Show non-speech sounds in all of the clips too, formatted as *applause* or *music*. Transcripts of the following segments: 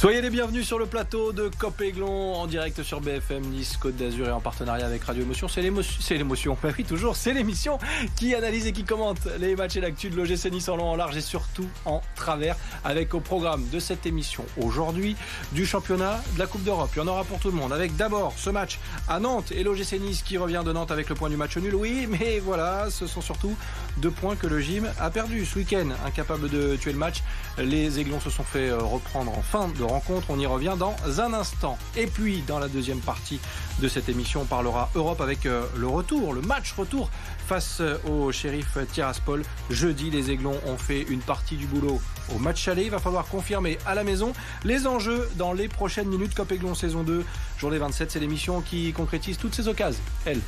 Soyez les bienvenus sur le plateau de Copéglon en direct sur BFM Nice Côte d'Azur et en partenariat avec Radio Émotion. C'est l'émotion, c'est l'émotion. *laughs* Bah oui, toujours, c'est l'émission qui analyse et qui commente les matchs et l'actu de l'OGC Nice en long, en large et surtout en travers avec au programme de cette émission aujourd'hui du championnat de la Coupe d'Europe. Il y en aura pour tout le monde avec d'abord ce match à Nantes et l'OGC Nice qui revient de Nantes avec le point du match nul. Oui, mais voilà, ce sont surtout deux points que le gym a perdu ce week-end. Incapable de tuer le match, les Aiglons se sont fait reprendre en fin de rencontre. On y revient dans un instant. Et puis, dans la deuxième partie de cette émission, on parlera Europe avec le retour, le match retour face au shérif Tiraspol. Jeudi, les Aiglons ont fait une partie du boulot au match aller. Il va falloir confirmer à la maison les enjeux dans les prochaines minutes. Cop Aiglon saison 2, journée 27, c'est l'émission qui concrétise toutes ces occasions. Elle.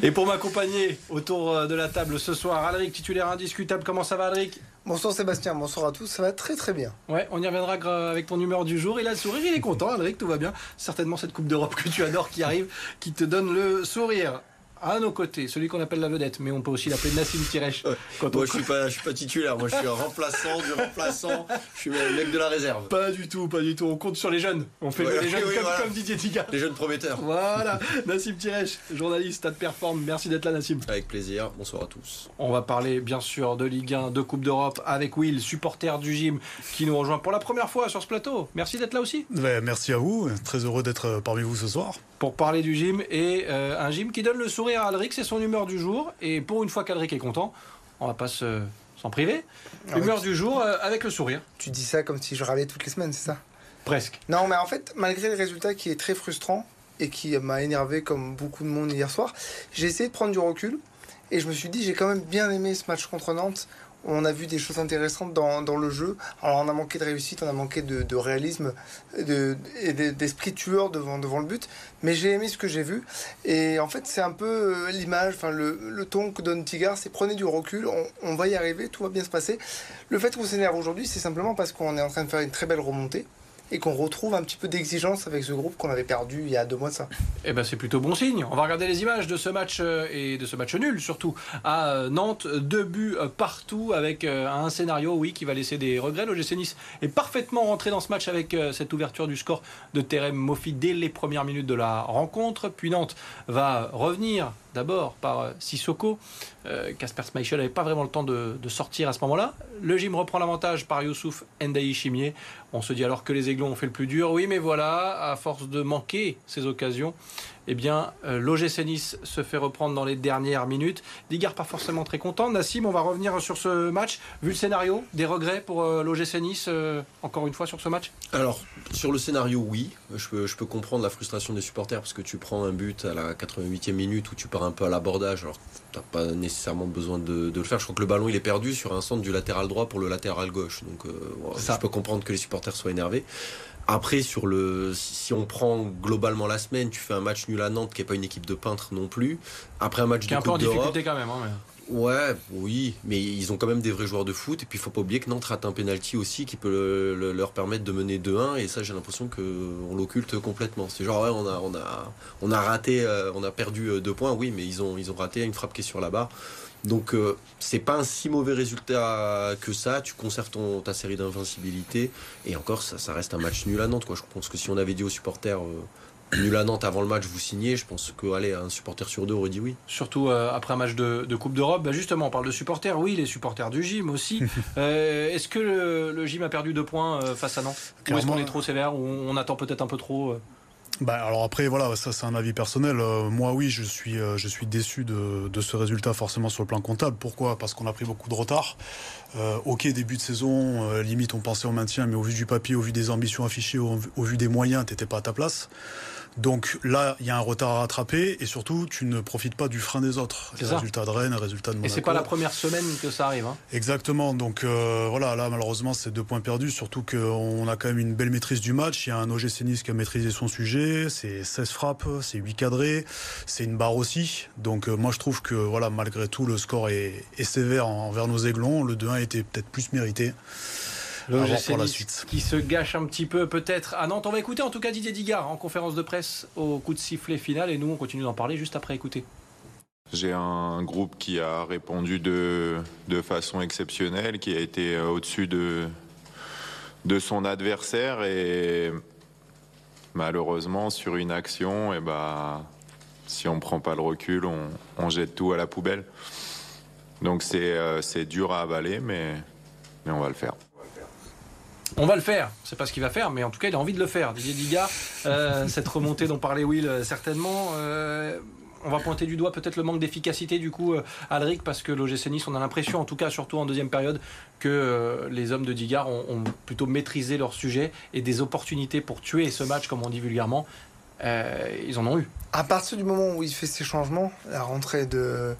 Et pour m'accompagner autour de la table ce soir, Alric, titulaire indiscutable. Comment ça va, Alric? Bonsoir Sébastien, bonsoir à tous. Ça va très très bien. Ouais, on y reviendra avec ton humeur du jour. Il a le sourire, il est content, Alric, tout va bien. Certainement cette Coupe d'Europe que tu adores qui arrive, qui te donne le sourire à nos côtés, celui qu'on appelle la vedette, mais on peut aussi l'appeler Nassim Tirech. Quand moi, je suis pas, je suis pas titulaire. Moi, je suis un *laughs* remplaçant du remplaçant. Je suis le mec de la réserve. Pas du tout, pas du tout. On compte sur les jeunes. On fait Ouais, les jeunes *laughs* oui, comme, voilà. comme Didier Tiga. Les jeunes prometteurs. Voilà, *laughs* Nassim Tirech, journaliste à Perform. Merci d'être là, Nassim. Avec plaisir. Bonsoir à tous. On va parler bien sûr de Ligue 1, de Coupe d'Europe avec Will, supporter du gym, qui nous rejoint pour la première fois sur ce plateau. Merci d'être là aussi Ouais, merci à vous, très heureux d'être parmi vous ce soir. Pour parler du gym et euh, un gym qui donne le sourire à Alric, c'est son humeur du jour. Et pour une fois qu'Alric est content, on va pas se- s'en priver. Ah Humeur du jour euh, avec le sourire, Tu dis ça comme si je râlais toutes les semaines, c'est ça? Presque. Non, mais en fait, malgré le résultat qui est très frustrant et qui m'a énervé comme beaucoup de monde hier soir, j'ai essayé de prendre du recul et je me suis dit j'ai quand même bien aimé ce match contre Nantes. On a vu des choses intéressantes dans, dans le jeu. Alors on a manqué de réussite, on a manqué de, réalisme de, et de- d'esprit tueur devant, devant le but. Mais j'ai aimé ce que j'ai vu. Et en fait c'est un peu euh, l'image, enfin le, le ton que donne Tigard, c'est prenez du recul, on, on va y arriver, tout va bien se passer. Le fait qu'on s'énerve aujourd'hui, c'est simplement parce qu'on est en train de faire une très belle remontée et qu'on retrouve un petit peu d'exigence avec ce groupe qu'on avait perdu il y a deux mois de ça. Eh ben c'est plutôt bon signe. On va regarder les images de ce match euh, et de ce match nul surtout à euh, Nantes. Deux buts euh, partout avec un scénario, oui, qui va laisser des regrets. L'OGC Nice est parfaitement rentré dans ce match avec cette ouverture du score de Terem Moffi dès les premières minutes de la rencontre. Puis Nantes va revenir d'abord par euh, Sissoko. Euh, Casper Schmeichel n'avait pas vraiment le temps de, de sortir à ce moment-là. Le gym reprend l'avantage par Youssouf Ndaï Chimier. On se dit alors que les Aiglons ont fait le plus dur. Oui, mais voilà, à force de manquer ces occasions, eh bien, euh, l'OGC Nice se fait reprendre dans les dernières minutes. Digard pas forcément très content. Nassim, on va revenir sur ce match. Vu le scénario, des regrets pour euh, l'OGC Nice, euh, encore une fois, sur ce match? Alors, sur le scénario, oui. Je peux, je peux comprendre la frustration des supporters parce que tu prends un but à la 88e minute où tu pars un peu à l'abordage. Alors, tu n'as pas nécessairement besoin de, de le faire. Je crois que le ballon, il est perdu sur un centre du latéral droit pour le latéral gauche. Donc, euh, je peux comprendre que les supporters soient énervés. Après, sur le, si on prend globalement la semaine, tu fais un match nul à Nantes, qui n'est pas une équipe de peintres non plus. Après un match Qui est de un peu en Coupe d'Europe, difficulté quand même. hein, mais- Ouais, oui, mais ils ont quand même des vrais joueurs de foot. Et puis il faut pas oublier que Nantes rate un penalty aussi qui peut le- le- leur permettre de mener 2-1. Et ça, j'ai l'impression que on l'occulte complètement. C'est genre, ouais, on a, on a, on a raté, euh, on a perdu euh, deux points, oui, mais ils ont, ils ont raté une frappe qui est sur la barre. Donc euh, c'est pas un si mauvais résultat que ça. Tu conserves ton, ta série d'invincibilité. Et encore, ça, ça reste un match nul à Nantes. Quoi. Je pense que si on avait dit aux supporters euh, nul à Nantes avant le match, vous signez, je pense que allez, un supporter sur deux aurait dit oui. Surtout euh, après un match de, de Coupe d'Europe. Bah, justement, on parle de supporters. Oui, les supporters du gym aussi. *laughs* Euh, est-ce que le, le gym a perdu deux points euh, face à Nantes? Ou est-ce qu'on est trop sévère Ou on attend peut-être un peu trop euh? Bah, alors après, voilà, ça c'est un avis personnel. Euh, moi, oui, je suis, euh, je suis déçu de, ce résultat forcément sur le plan comptable. Pourquoi? Parce qu'on a pris beaucoup de retard. Euh, ok, début de saison, euh, limite on pensait au maintien, mais au vu du papier, au vu des ambitions affichées, au vu des moyens, t'étais pas à ta place. Donc là, il y a un retard à rattraper et surtout, tu ne profites pas du frein des autres. Les résultats de Rennes, les résultats de Et Monaco. c'est pas la première semaine que ça arrive. hein. Exactement. Donc euh, voilà, là malheureusement c'est deux points perdus, surtout qu'on a quand même une belle maîtrise du match. Il y a un OGC Nice qui a maîtrisé son sujet, c'est 16 frappes, c'est 8 cadrés, c'est une barre aussi. Donc euh, moi je trouve que voilà, malgré tout le score est, est sévère envers nos aiglons. Le 2-1 était peut-être plus mérité. Le pour la suite. qui se gâche un petit peu peut-être à Nantes. On va écouter en tout cas Didier Digard en conférence de presse au coup de sifflet final et nous on continue d'en parler juste après écouter. J'ai un groupe qui a répondu de, de façon exceptionnelle, qui a été euh, au-dessus de, de son adversaire et malheureusement sur une action, et eh ben, si on ne prend pas le recul, on, on, jette tout à la poubelle. Donc c'est euh, dur à avaler, mais, mais on va le faire. On va le faire, c'est pas ce qu'il va faire, mais en tout cas il a envie de le faire. Didier Diga, euh, *laughs* cette remontée dont parlait Will euh, certainement. Euh, on va pointer du doigt peut-être le manque d'efficacité du coup, Alric, parce que l'OGC Nice, on a l'impression, en tout cas surtout en deuxième période, que les hommes de Digard ont, plutôt maîtrisé leur sujet et des opportunités pour tuer ce match, comme on dit vulgairement, ils en ont eu. À partir du moment où il fait ses changements, la rentrée de,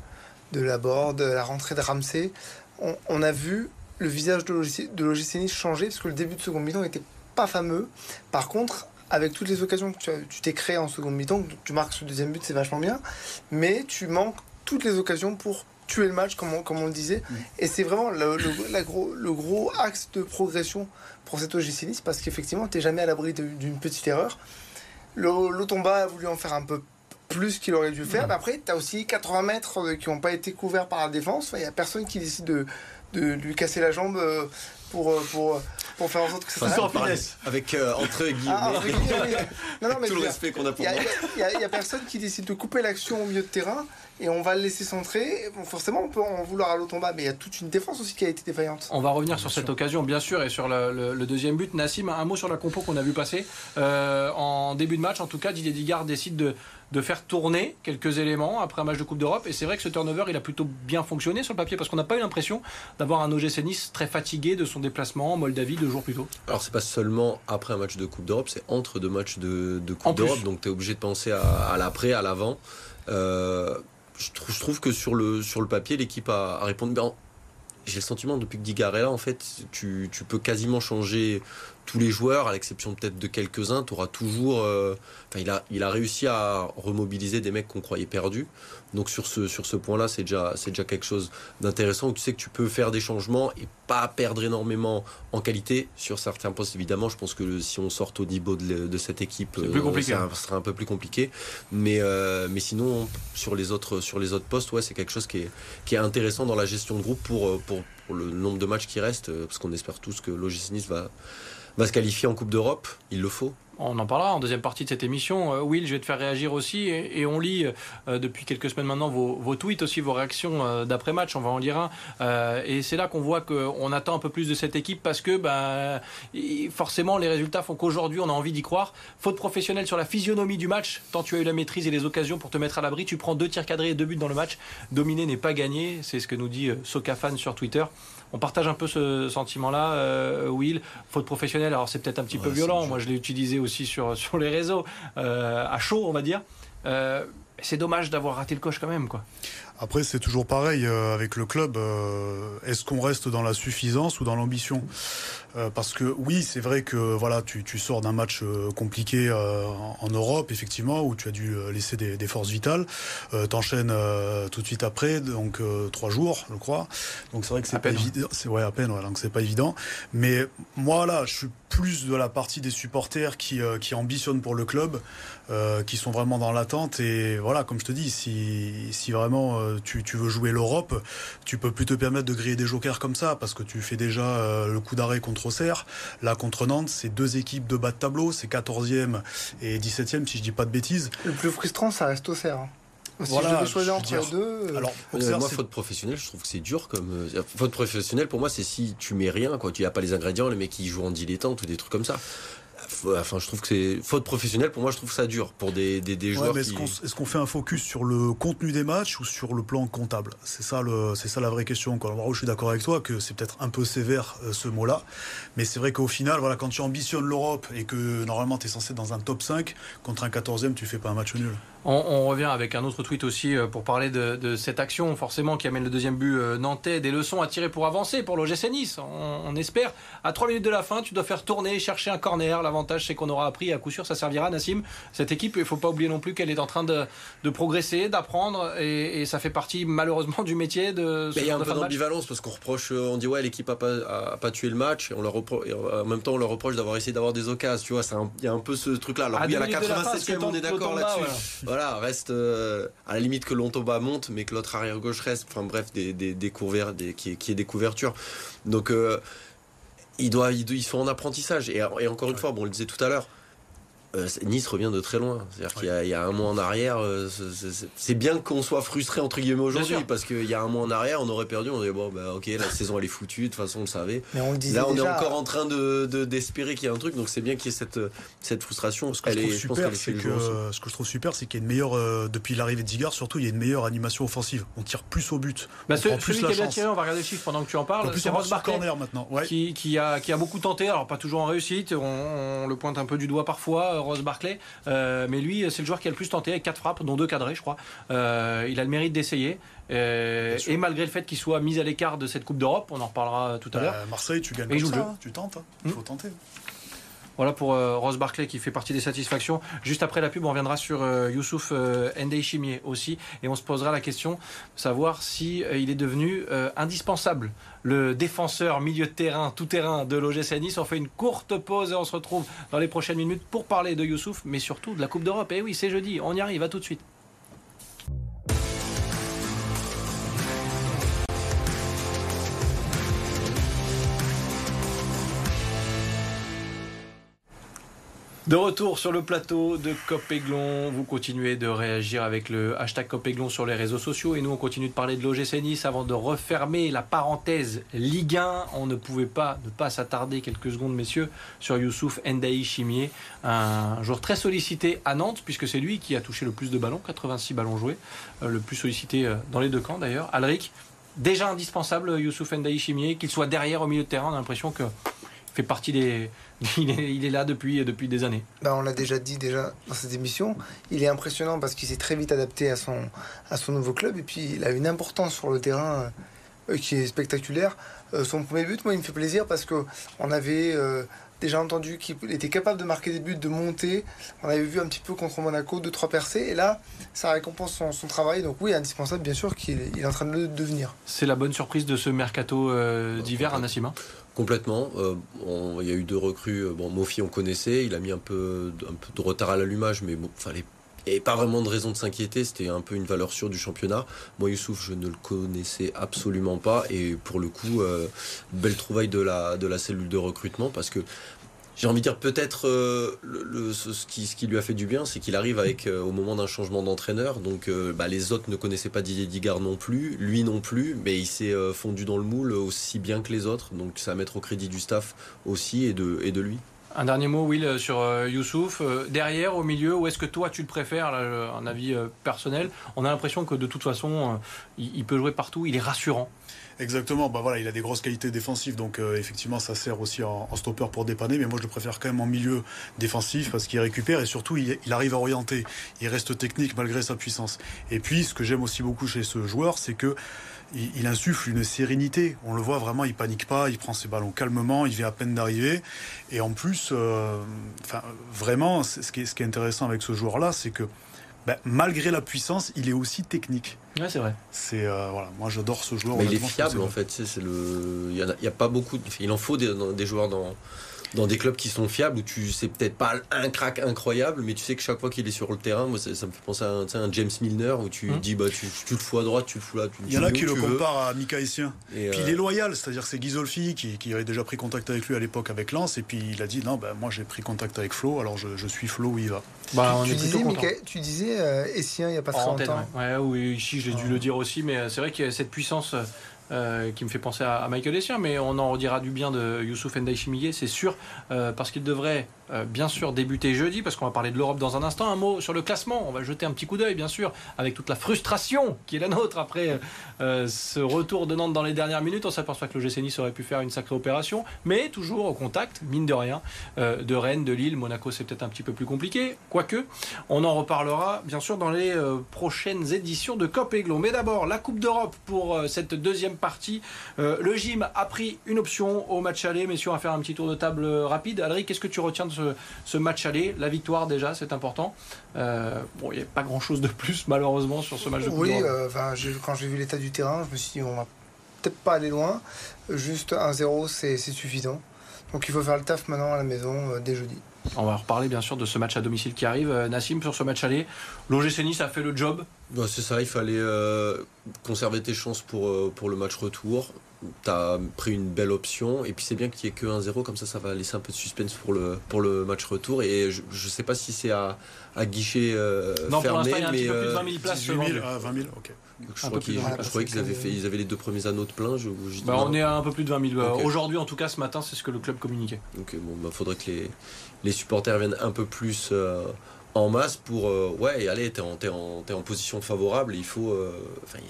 de la board, la rentrée de Ramsey, on a vu le visage de l'OGC Nice changeait parce que le début de seconde mi-temps n'était pas fameux. Par contre, avec toutes les occasions que tu t'es créé en seconde mi-temps, tu marques ce deuxième but, c'est vachement bien, mais tu manques toutes les occasions pour tuer le match, comme on, comme on le disait. Et c'est vraiment le, la gros, le gros axe de progression pour cet OGC Nice parce qu'effectivement, tu n'es jamais à l'abri d'une petite erreur. L'Otomba a voulu en faire un peu plus qu'il aurait dû faire. Mais après, tu as aussi 80 mètres qui n'ont pas été couverts par la défense. Il n'y a personne qui décide de, de lui casser la jambe euh, pour, euh, pour, pour faire en sorte que ça enfin, Avec euh, entre guillemets. Ah, non, non, *laughs* mais tout le respect qu'on a pour Il n'y a, personne qui décide de couper l'action au milieu de terrain et on va le laisser centrer. Bon, forcément, on peut en vouloir à l'automba, mais il y a toute une défense aussi qui a été défaillante. On va revenir sur cette occasion, bien sûr, et sur le, deuxième but. Nassim, un mot sur la compo qu'on a vu passer. en début de match, en tout cas, Didier Digard décide de de faire tourner quelques éléments après un match de Coupe d'Europe. Et c'est vrai que ce turnover, il a plutôt bien fonctionné sur le papier parce qu'on n'a pas eu l'impression d'avoir un OGC Nice très fatigué de son déplacement en Moldavie deux jours plus tôt. Alors c'est pas seulement après un match de Coupe d'Europe, c'est entre deux matchs de, Coupe d'Europe. Donc tu es obligé de penser à, l'après, à l'avant. Euh, je, trouve, je, trouve, que sur le, sur le papier, l'équipe a, répondu bien. J'ai le sentiment depuis que Digar est là, en fait, tu, tu peux quasiment changer tous les joueurs, à l'exception peut-être de quelques-uns, tu auras toujours. Euh, il, a, il a réussi à remobiliser des mecs qu'on croyait perdus. Donc sur ce, sur ce point-là, c'est déjà, c'est déjà quelque chose d'intéressant où tu sais que tu peux faire des changements et pas perdre énormément en qualité sur certains postes. Évidemment, je pense que si on sort au niveau de, cette équipe, plus compliqué. ça sera un peu plus compliqué. Mais, euh, mais sinon, sur les autres, sur les autres postes, ouais, c'est quelque chose qui est, qui est intéressant dans la gestion de groupe pour, pour, pour le nombre de matchs qui restent, parce qu'on espère tous que Logis va va se qualifier en Coupe d'Europe. Il le faut. On en parlera en deuxième partie de cette émission. Euh, Will, je vais te faire réagir aussi. Et, on lit euh, depuis quelques semaines maintenant vos, tweets aussi, vos réactions euh, d'après-match. On va en lire un. et c'est là qu'on voit qu'on attend un peu plus de cette équipe parce que ben, forcément les résultats font qu'aujourd'hui on a envie d'y croire. Faute professionnelle sur la physionomie du match. Tant tu as eu la maîtrise et les occasions pour te mettre à l'abri, tu prends deux tirs cadrés et deux buts dans le match. Dominer n'est pas gagné. C'est ce que nous dit Sokafan sur Twitter. On partage un peu ce sentiment-là, euh, Will. Faute professionnelle, alors c'est peut-être un petit peu violent. Moi, je l'ai utilisé aussi sur, *laughs* sur les réseaux, euh, à chaud, on va dire. Euh, c'est dommage d'avoir raté le coche quand même, quoi. Après, c'est toujours pareil avec le club. Est-ce qu'on reste dans la suffisance ou dans l'ambition? Euh, parce que oui, c'est vrai que voilà, tu, tu sors d'un match euh, compliqué euh, en, Europe, effectivement, où tu as dû laisser des, des forces vitales. T'enchaînes tout de suite après, donc trois jours, je crois. Donc c'est vrai que c'est pas évident. C'est ouais à peine, ouais, donc c'est pas évident. Mais moi là, je suis plus de la partie des supporters qui, qui ambitionnent pour le club, qui sont vraiment dans l'attente. Et voilà, comme je te dis, si, si vraiment tu, tu veux jouer l'Europe, tu peux plus te permettre de griller des jokers comme ça, parce que tu fais déjà le coup d'arrêt contre Auxerre. Là, contre Nantes, c'est deux équipes de bas de tableau, c'est 14e et 17e, si je dis pas de bêtises. Le plus frustrant, ça reste Auxerre. Hein. Si je devais choisir entre les deux. Euh, Alors, euh, moi, faute professionnelle, je trouve que c'est dur comme. Euh, faute professionnelle, pour moi, c'est si tu mets rien, quoi. Tu n'as pas les ingrédients, les mecs qui jouent en dilettante ou des trucs comme ça. Enfin, je trouve que c'est faute professionnelle. Pour moi, je trouve ça dur pour des, des, joueurs. Est-ce qu'on fait un focus sur le contenu des matchs ou sur le plan comptable? C'est ça, le, c'est ça la vraie question. Quoi. Alors, je suis d'accord avec toi que c'est peut-être un peu sévère euh, ce mot-là, mais c'est vrai qu'au final, voilà, quand tu ambitionnes l'Europe et que normalement tu es censé être dans un top 5 contre un 14e, tu fais pas un match nul. On, revient avec un autre tweet aussi euh, pour parler de, cette action, forcément, qui amène le deuxième but euh, nantais. Des leçons à tirer pour avancer pour l'OGC Nice. On, espère. À 3 minutes de la fin, tu dois faire tourner, chercher un corner. L'avantage, c'est qu'on aura appris. À coup sûr, ça servira, Nassim. Cette équipe, il ne faut pas oublier non plus qu'elle est en train de, progresser, d'apprendre. Et, ça fait partie, malheureusement, du métier de ce Il y a un peu d'ambivalence parce qu'on reproche, euh, on dit, ouais, l'équipe n'a pas, pas tué le match. Et, on leur en même temps, on leur reproche d'avoir essayé d'avoir des occasions. Tu vois, il y a un peu ce truc-là. Alors, oui, à la 87e, on est d'accord là-dessus. Voilà, reste à la limite que Lontoba monte, mais que l'autre arrière gauche reste. Enfin bref, des, des, des couverts, des, qui, qui ait des couvertures. Donc il doit, il, il faut en apprentissage. Et, et encore une fois, bon, on le disait tout à l'heure, euh, nice revient de très loin. C'est-à-dire qu'il y, a un mois en arrière, euh, c'est bien qu'on soit frustré entre guillemets aujourd'hui parce qu'il y a un mois en arrière, on aurait perdu, on dirait bon bah ok la *laughs* saison elle est foutue, de toute façon on le savait. Mais on Là on est encore en train de d'espérer qu'il y a un truc, donc c'est bien qu'il y ait cette cette frustration. Ce que, je, trouve super, c'est que, ce que je trouve super, c'est qu'il y a une meilleure euh, depuis l'arrivée de Zigar, surtout il y a une meilleure animation offensive. On tire plus au but. Bah, on celui plus qui a bien tiré, on va regarder le chiffre pendant que tu en parles. C'est Ross Barclay maintenant, qui, qui, a qui a beaucoup tenté, alors pas toujours en réussite. On, on le pointe un peu du doigt parfois, Ross Barclay. Euh, mais lui, c'est le joueur qui a le plus tenté avec 4 frappes, dont 2 cadrés, je crois. Euh, il a le mérite d'essayer. Euh, et malgré le fait qu'il soit mis à l'écart de cette Coupe d'Europe, on en reparlera tout à l'heure. Marseille, tu gagnes comme ça, tu tentes, hein. il faut hmm. tenter. Voilà pour euh, Rose Barclay qui fait partie des satisfactions. Juste après la pub, on reviendra sur euh, Youssouf euh, Chimier aussi et on se posera la question de savoir si il est devenu indispensable. Le défenseur milieu de terrain, tout terrain de l'OGC Nice. On fait une courte pause et on se retrouve dans les prochaines minutes pour parler de Youssouf, mais surtout de la Coupe d'Europe. Et oui, c'est jeudi, on y arrive, à tout de suite. De retour sur le plateau de Copéglon, vous continuez de réagir avec le hashtag Copéglon sur les réseaux sociaux et nous on continue de parler de l'OGC Nice avant de refermer la parenthèse Ligue 1. On ne pouvait pas ne pas s'attarder quelques secondes messieurs sur Youssouf Ndaï Chimier, un joueur très sollicité à Nantes puisque c'est lui qui a touché le plus de ballons, 86 ballons joués, euh, le plus sollicité euh, dans les deux camps d'ailleurs. Alric, déjà indispensable Youssouf Ndaï Chimier, qu'il soit derrière au milieu de terrain, on a l'impression que fait partie des. *laughs* Il est, là depuis, des années. Bah, on l'a déjà dit déjà dans cette émission. Il est impressionnant parce qu'il s'est très vite adapté à son, nouveau club et puis il a une importance sur le terrain euh, qui est spectaculaire. Euh, son premier but, moi, il me fait plaisir parce que on avait euh, déjà entendu qu'il était capable de marquer des buts, de monter. On avait vu un petit peu contre Monaco deux trois percées et là, ça récompense son, son travail. Donc oui, indispensable bien sûr qu'il est en train de le devenir. C'est la bonne surprise de ce mercato d'hiver à Nassima Complètement. Euh, il y a eu deux recrues. Euh, bon, Mofi, on connaissait. Il a mis un peu, un peu de retard à l'allumage, mais bon, fallait avait pas vraiment de raison de s'inquiéter, c'était un peu une valeur sûre du championnat. Moi, Youssouf, je ne le connaissais absolument pas. Et pour le coup, euh, belle trouvaille de la, de la cellule de recrutement parce que j'ai envie de dire peut-être euh, ce, qui, ce, qui, lui a fait du bien, c'est qu'il arrive avec euh, au moment d'un changement d'entraîneur. Donc bah, les autres ne connaissaient pas Didier Digard non plus, lui non plus, mais il s'est fondu dans le moule aussi bien que les autres. Donc ça à mettre au crédit du staff aussi et de, et de lui. Un dernier mot, Will, sur Youssouf. derrière, au milieu, où est-ce que toi tu le préfères Un avis personnel? On a l'impression que de toute façon, il peut jouer partout. Il est rassurant. Exactement, bah voilà, il a des grosses qualités défensives, donc euh, effectivement ça sert aussi en, stopper pour dépanner, mais moi je le préfère quand même en milieu défensif parce qu'il récupère et surtout il, arrive à orienter, il reste technique malgré sa puissance. Et puis ce que j'aime aussi beaucoup chez ce joueur, c'est que il, insuffle une sérénité. On le voit vraiment, il panique pas, il prend ses ballons calmement, il vient à peine d'arriver. Et en plus, euh, enfin, vraiment, ce qui, est, ce qui est intéressant avec ce joueur-là, c'est que ben, malgré la puissance, il est aussi technique. Ouais, c'est vrai. C'est euh, voilà, moi j'adore ce joueur. Mais il est fiable en fait. C'est le, il y, a, pas beaucoup. Il en faut des joueurs dans dans des clubs qui sont fiables où tu sais peut-être pas un crack incroyable, mais tu sais que chaque fois qu'il est sur le terrain, moi ça, me fait penser à un, James Milner où tu hum. dis bah tu, tu, le fous à droite, tu le fous là. il y en a qui le comparent à Mika Essien. Et puis il est euh, loyal, c'est-à-dire c'est Ghisolfi qui, qui avait déjà pris contact avec lui à l'époque avec Lens, et puis il a dit non, bah, moi j'ai pris contact avec Flo, alors je, suis Flo où il va. Bah, tu, disais, tu, disais, euh, Essien il n'y a pas très longtemps. ouais. oui, ici j'ai dû le dire aussi, mais euh, c'est vrai qu'il y a cette puissance. Euh, qui me fait penser à, Michael Essien, mais on en redira du bien de Youssouf Ndiaye c'est sûr, euh, parce qu'il devrait euh, bien sûr débuter jeudi, parce qu'on va parler de l'Europe dans un instant. Un mot sur le classement, on va jeter un petit coup d'œil, bien sûr, avec toute la frustration qui est la nôtre après ce retour de Nantes dans les dernières minutes. On s'aperçoit que le GC Nice aurait pu faire une sacrée opération, mais toujours au contact, mine de rien, de Rennes, de Lille. Monaco, c'est peut-être un petit peu plus compliqué, quoique. On en reparlera, bien sûr, dans les prochaines éditions de Cop Aiglon. Mais d'abord, la Coupe d'Europe pour cette deuxième partie. Euh, le gym a pris une option au match aller. Messieurs, on va faire un petit tour de table rapide. Adrien, qu'est-ce que tu retiens de ce, match aller? La victoire, déjà, c'est important. Euh, bon, il n'y a pas grand-chose de plus, malheureusement, sur ce match de Oui, euh, quand j'ai vu l'état du terrain, je me suis dit, on va peut-être pas aller loin. Juste 1-0, c'est suffisant. Donc il faut faire le taf maintenant à la maison dès jeudi. On va reparler bien sûr de ce match à domicile qui arrive. Nassim, sur ce match aller, l'OGC Nice a fait le job. Bah, c'est ça, il fallait conserver tes chances pour, pour le match retour tu as pris une belle option et puis c'est bien qu'il n'y ait que 1-0 comme ça ça va laisser un peu de suspense pour le, pour le match retour et je ne sais pas si c'est à, à, guichet euh, non, fermé pour mais il y a un peu plus de 20 000 places 18 000, 20 000 ok je, crois qu'ils, je croyais qu'ils avaient, fait, ils avaient les deux premiers anneaux de plein. Je, bah, on est à un peu plus de 20 000. Okay. Aujourd'hui, en tout cas, ce matin, c'est ce que le club communiquait. Bon, bah, faudrait que les, les supporters viennent un peu plus euh, en masse pour euh, ouais allez t'es en, es en, position favorable il faut euh,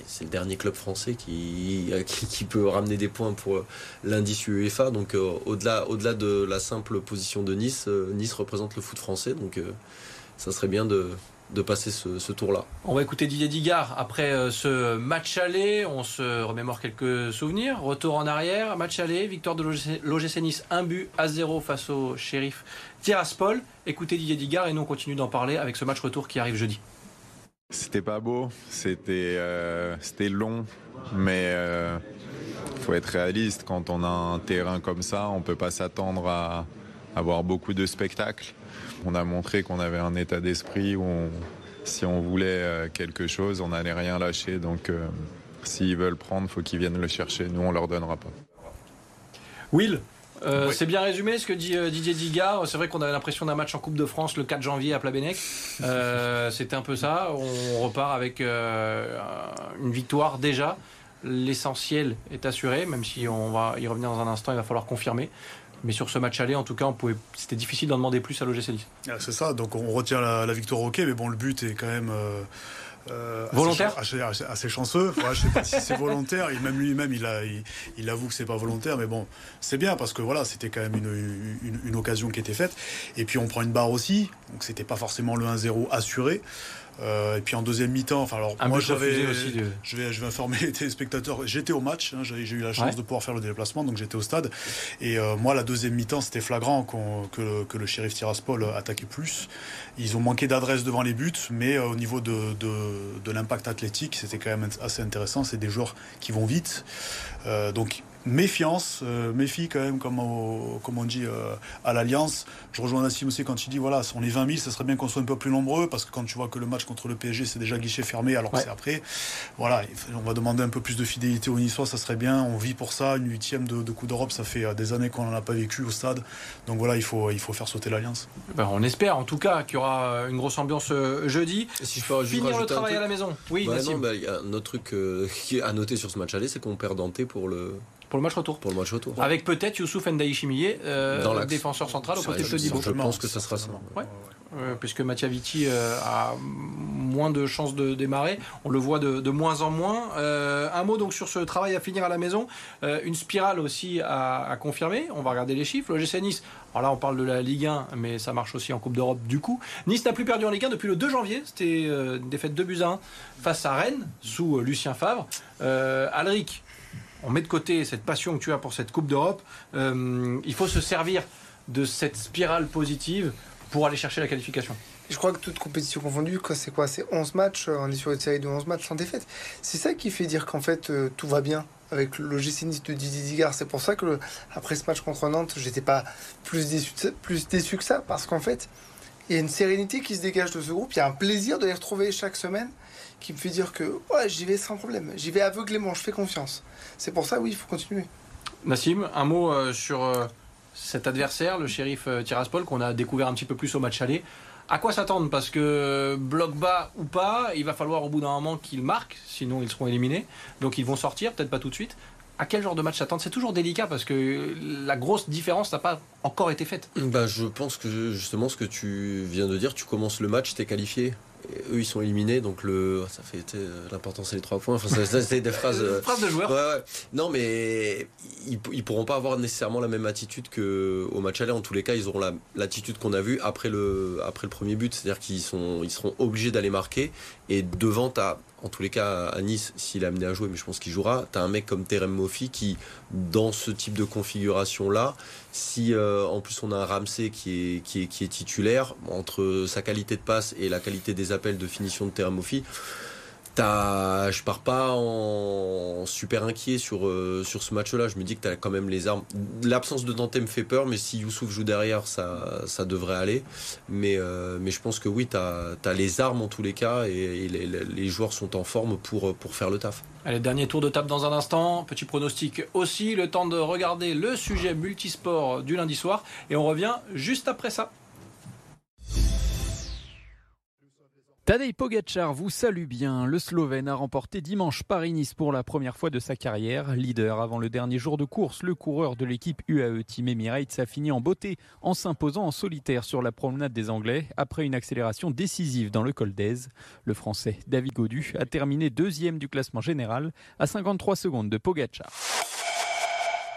c'est le dernier club français qui, qui, peut ramener des points pour euh, l'indice UEFA donc au-delà au-delà de la simple position de Nice Nice représente le foot français donc ça serait bien de de passer ce, tour-là. On va écouter Didier Digard après euh, ce match aller. On se remémore quelques souvenirs. Retour en arrière, match aller, victoire de l'OGC Nice, 1 but à 0 face au shérif Tiraspol. Écoutez Didier Digard et nous on continue d'en parler avec ce match retour qui arrive jeudi. C'était pas beau, c'était euh, long, mais il euh, faut être réaliste. Quand on a un terrain comme ça, on peut pas s'attendre à avoir beaucoup de spectacles. On a montré qu'on avait un état d'esprit où si on voulait euh, quelque chose, on n'allait rien lâcher. Donc euh, s'ils veulent prendre, faut qu'ils viennent le chercher. Nous, on leur donnera pas. Will, euh, C'est bien résumé ce que dit Didier Digard. C'est vrai qu'on avait l'impression d'un match en Coupe de France le 4 janvier à Plabennec. *laughs* C'était un peu ça. On repart avec une victoire déjà. L'essentiel est assuré, même si on va y revenir dans un instant, il va falloir confirmer. Mais sur ce match aller, en tout cas, on pouvait, c'était difficile d'en demander plus à l'OGC Nice. Ah, c'est ça, donc on retient la, victoire ok, mais bon, le but est quand même. Euh, euh, volontaire assez, assez, chanceux. je sais pas si c'est volontaire. Et même lui-même, il, a, il, avoue que c'est pas volontaire. Mais bon, c'est bien parce que voilà, c'était quand même une, une, occasion qui était faite. Et puis on prend une barre aussi. Donc c'était pas forcément le 1-0 assuré. Euh, et puis en deuxième mi-temps, enfin alors moi j'avais, je vais, je vais informer *laughs* les téléspectateurs. J'étais au match, hein, j'ai, eu la chance de pouvoir faire le déplacement, donc j'étais au stade. Et euh, moi la deuxième mi-temps, c'était flagrant que, le, que le shérif Tiraspol attaquait plus. Ils ont manqué d'adresse devant les buts, mais euh, au niveau de, de, de l'impact athlétique, c'était quand même assez intéressant. C'est des joueurs qui vont vite, donc méfiance, euh, méfie quand même, comme, on dit euh, à l'Alliance. Je rejoins Nassim aussi quand il dit voilà, on est 20 000, ça serait bien qu'on soit un peu plus nombreux, parce que quand tu vois que le match contre le PSG, c'est déjà guichet fermé, alors que c'est après. Voilà, on va demander un peu plus de fidélité aux Niçois, ça serait bien. On vit pour ça, une huitième de, de Coupe d'Europe, ça fait euh, des années qu'on n'en a pas vécu au stade. Donc voilà, il faut, il faut faire sauter l'Alliance. Ben, on espère en tout cas qu'il y aura une grosse ambiance jeudi. si je peux Finir le travail à la maison. Oui, bah, bah, il y a un autre truc *laughs* à noter sur ce match aller, c'est qu'on perd Dante pour le pour le match retour. Pour le match retour. Avec peut-être Youssouf Ndaï Chimillé, euh, défenseur central au côté de Todibo. Je pense que ça sera ça. Ouais. Euh, puisque Mattia Vitti euh, a moins de chances de démarrer. On le voit de, moins en moins. Euh, un mot donc sur ce travail à finir à la maison. une spirale aussi à, confirmer. On va regarder les chiffres. Le GC Nice, alors là on parle de la Ligue 1, mais ça marche aussi en Coupe d'Europe du coup. Nice n'a plus perdu en Ligue 1 depuis le 2 janvier. C'était une défaite 2 buts à 1 face à Rennes sous Lucien Favre. Alric, on met de côté cette passion que tu as pour cette Coupe d'Europe, euh, il faut se servir de cette spirale positive pour aller chercher la qualification. Je crois que toute compétition confondue, c'est quoi C'est 11 matchs, euh, on est sur une série de 11 matchs sans défaite. C'est ça qui fait dire qu'en fait euh, tout va bien avec le GC de Didier Digard. C'est pour ça que après ce match contre Nantes, j'étais pas plus déçu, plus déçu que ça, parce qu'en fait, il y a une sérénité qui se dégage de ce groupe, il y a un plaisir de les retrouver chaque semaine qui me fait dire que ouais, j'y vais sans problème, j'y vais aveuglément, je fais confiance. C'est pour ça, oui, il faut continuer. Nassim, un mot euh, sur euh, cet adversaire, le shérif euh, Tiraspol, qu'on a découvert un petit peu plus au match aller. À quoi s'attendre? Parce que bloc bas ou pas, il va falloir au bout d'un moment qu'ils marquent, sinon ils seront éliminés. Donc ils vont sortir, peut-être pas tout de suite. À quel genre de match s'attendre? C'est toujours délicat parce que la grosse différence n'a pas encore été faite. Bah, je pense que justement ce que tu viens de dire, tu commences le match, tu es eux ils sont éliminés donc le ça fait l'important c'est les trois points. Enfin c'est des phrases euh, *laughs* phrases de joueurs ouais, ouais. non mais ils, ils pourront pas avoir nécessairement la même attitude que au match aller. En tous les cas ils auront l'attitude qu'on a vue après le après le premier but. C'est-à-dire qu'ils sont ils seront obligés d'aller marquer. Et devant t'as en tous les cas à Nice, s'il est amené à jouer, mais je pense qu'il jouera, tu as un mec comme Terem Moffi qui, dans ce type de configuration-là, si euh, en plus on a un Ramsey qui est, qui, est, qui est titulaire, entre sa qualité de passe et la qualité des appels de finition de Terem Moffi, T'as, je pars pas en super inquiet sur, euh, sur ce match-là. Je me dis que tu as quand même les armes. L'absence de Dante me fait peur, mais si Youssouf joue derrière, ça, ça devrait aller. Mais, euh, mais je pense que oui, tu as, les armes en tous les cas et, les, les, joueurs sont en forme pour, pour faire le taf. Allez, dernier tour de table dans un instant. Petit pronostic aussi. Le temps de regarder le sujet multisport du lundi soir. Et on revient juste après ça. Tadej Pogacar vous salue bien. Le Slovène a remporté dimanche Paris-Nice pour la première fois de sa carrière. Leader avant le dernier jour de course, le coureur de l'équipe UAE Team Emirates a fini en beauté en s'imposant en solitaire sur la promenade des Anglais après une accélération décisive dans le col d'Aise. Le Français David Godu a terminé deuxième du classement général à 53 secondes de Pogacar.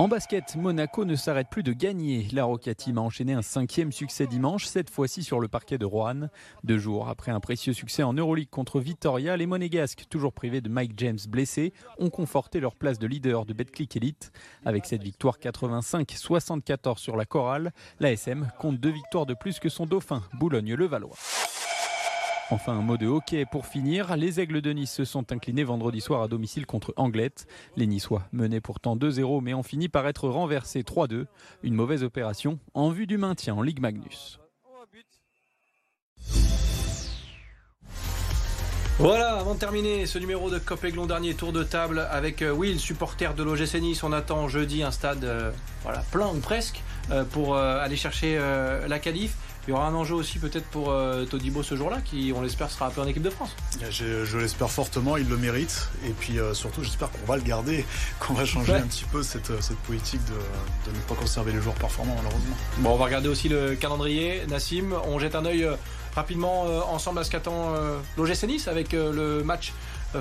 En basket, Monaco ne s'arrête plus de gagner. La Roca Team a enchaîné un cinquième succès dimanche, cette fois-ci sur le parquet de Roanne. Deux jours après un précieux succès en Euroleague contre Vitoria, les Monégasques, toujours privés de Mike James blessé, ont conforté leur place de leader de Betclic Elite. Avec cette victoire 85-74 sur la chorale, l'ASM compte deux victoires de plus que son dauphin, Boulogne-le-Valois. Enfin, un mot de hockey pour finir. Les Aigles de Nice se sont inclinés vendredi soir à domicile contre Anglette. Les Niçois menaient pourtant 2-0 mais ont fini par être renversés 3-2. Une mauvaise opération en vue du maintien en Ligue Magnus. Voilà, avant de terminer ce numéro de Copéglon, dernier tour de table avec euh, Will, supporter de l'OGC Nice. On attend jeudi un stade euh, voilà, plein ou presque euh, pour aller chercher la qualif. Il y aura un enjeu aussi peut-être pour euh, Todibo ce jour-là, qui on l'espère sera un peu en équipe de France. Je, l'espère fortement, il le mérite. Et puis euh, surtout, j'espère qu'on va le garder, *laughs* qu'on va changer un petit peu cette, cette politique de, ne pas conserver les joueurs performants malheureusement. Bon, on va regarder aussi le calendrier. Nassim, on jette un œil euh, rapidement ensemble à ce qu'attend l'OGC Nice avec le match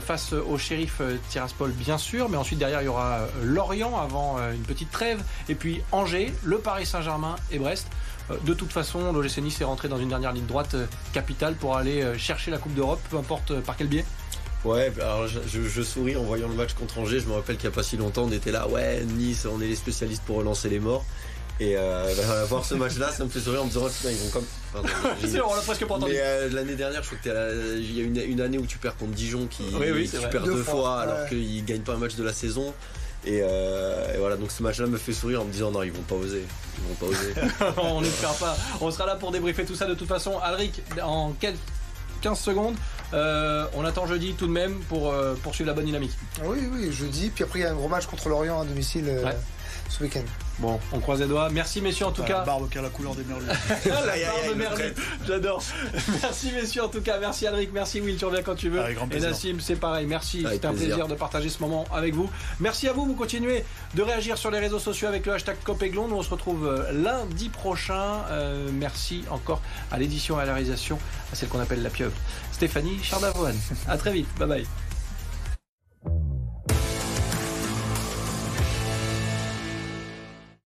face au shérif Tiraspol bien sûr, mais ensuite derrière il y aura Lorient avant une petite trêve, et puis Angers, le Paris Saint-Germain et Brest. Euh, de toute façon, l'OGC Nice est rentré dans une dernière ligne droite euh, capitale pour aller euh, chercher la Coupe d'Europe, peu importe par quel biais. Ouais, bah, alors je, souris en voyant le match contre Angers. Je me rappelle qu'il n'y a pas si longtemps, on était là, ouais, Nice, on est les spécialistes pour relancer les morts. Et *laughs* bah, voir ce match-là, ça me fait sourire en me disant, oh, ils vont comme. *laughs* on l'a presque pas entendu. Mais l'année dernière, je crois qu'il y a une, année où tu perds contre Dijon qui, perd deux, fois, alors qu'ils gagnent pas un match de la saison. Euh, et, voilà, donc ce match-là me fait sourire en me disant non, ils vont pas oser. Ils vont pas oser. *laughs* on n'espère pas. On sera là pour débriefer tout ça de toute façon. Alric, en 15 secondes. Euh, on attend jeudi tout de même pour euh, poursuivre la bonne dynamique. Oui, oui, jeudi. Puis après, il y a un gros match contre l'Orient à domicile ce week-end. Bon, on croise les doigts. Merci messieurs en tout cas. La barbe qui a la couleur des merlus. *laughs* la barbe merlus. J'adore. Merci messieurs en tout cas. Merci Alric, merci Will, tu reviens quand tu veux. Et Nassim, c'est pareil. Merci. C'était un plaisir de partager ce moment avec vous. Merci à vous. Vous continuez de réagir sur les réseaux sociaux avec le hashtag Copéglon. Nous on se retrouve euh, lundi prochain. Euh, merci encore à l'édition et à la réalisation, à celle qu'on appelle la pieuvre. Stéphanie Chardavoine. À très vite. Bye bye.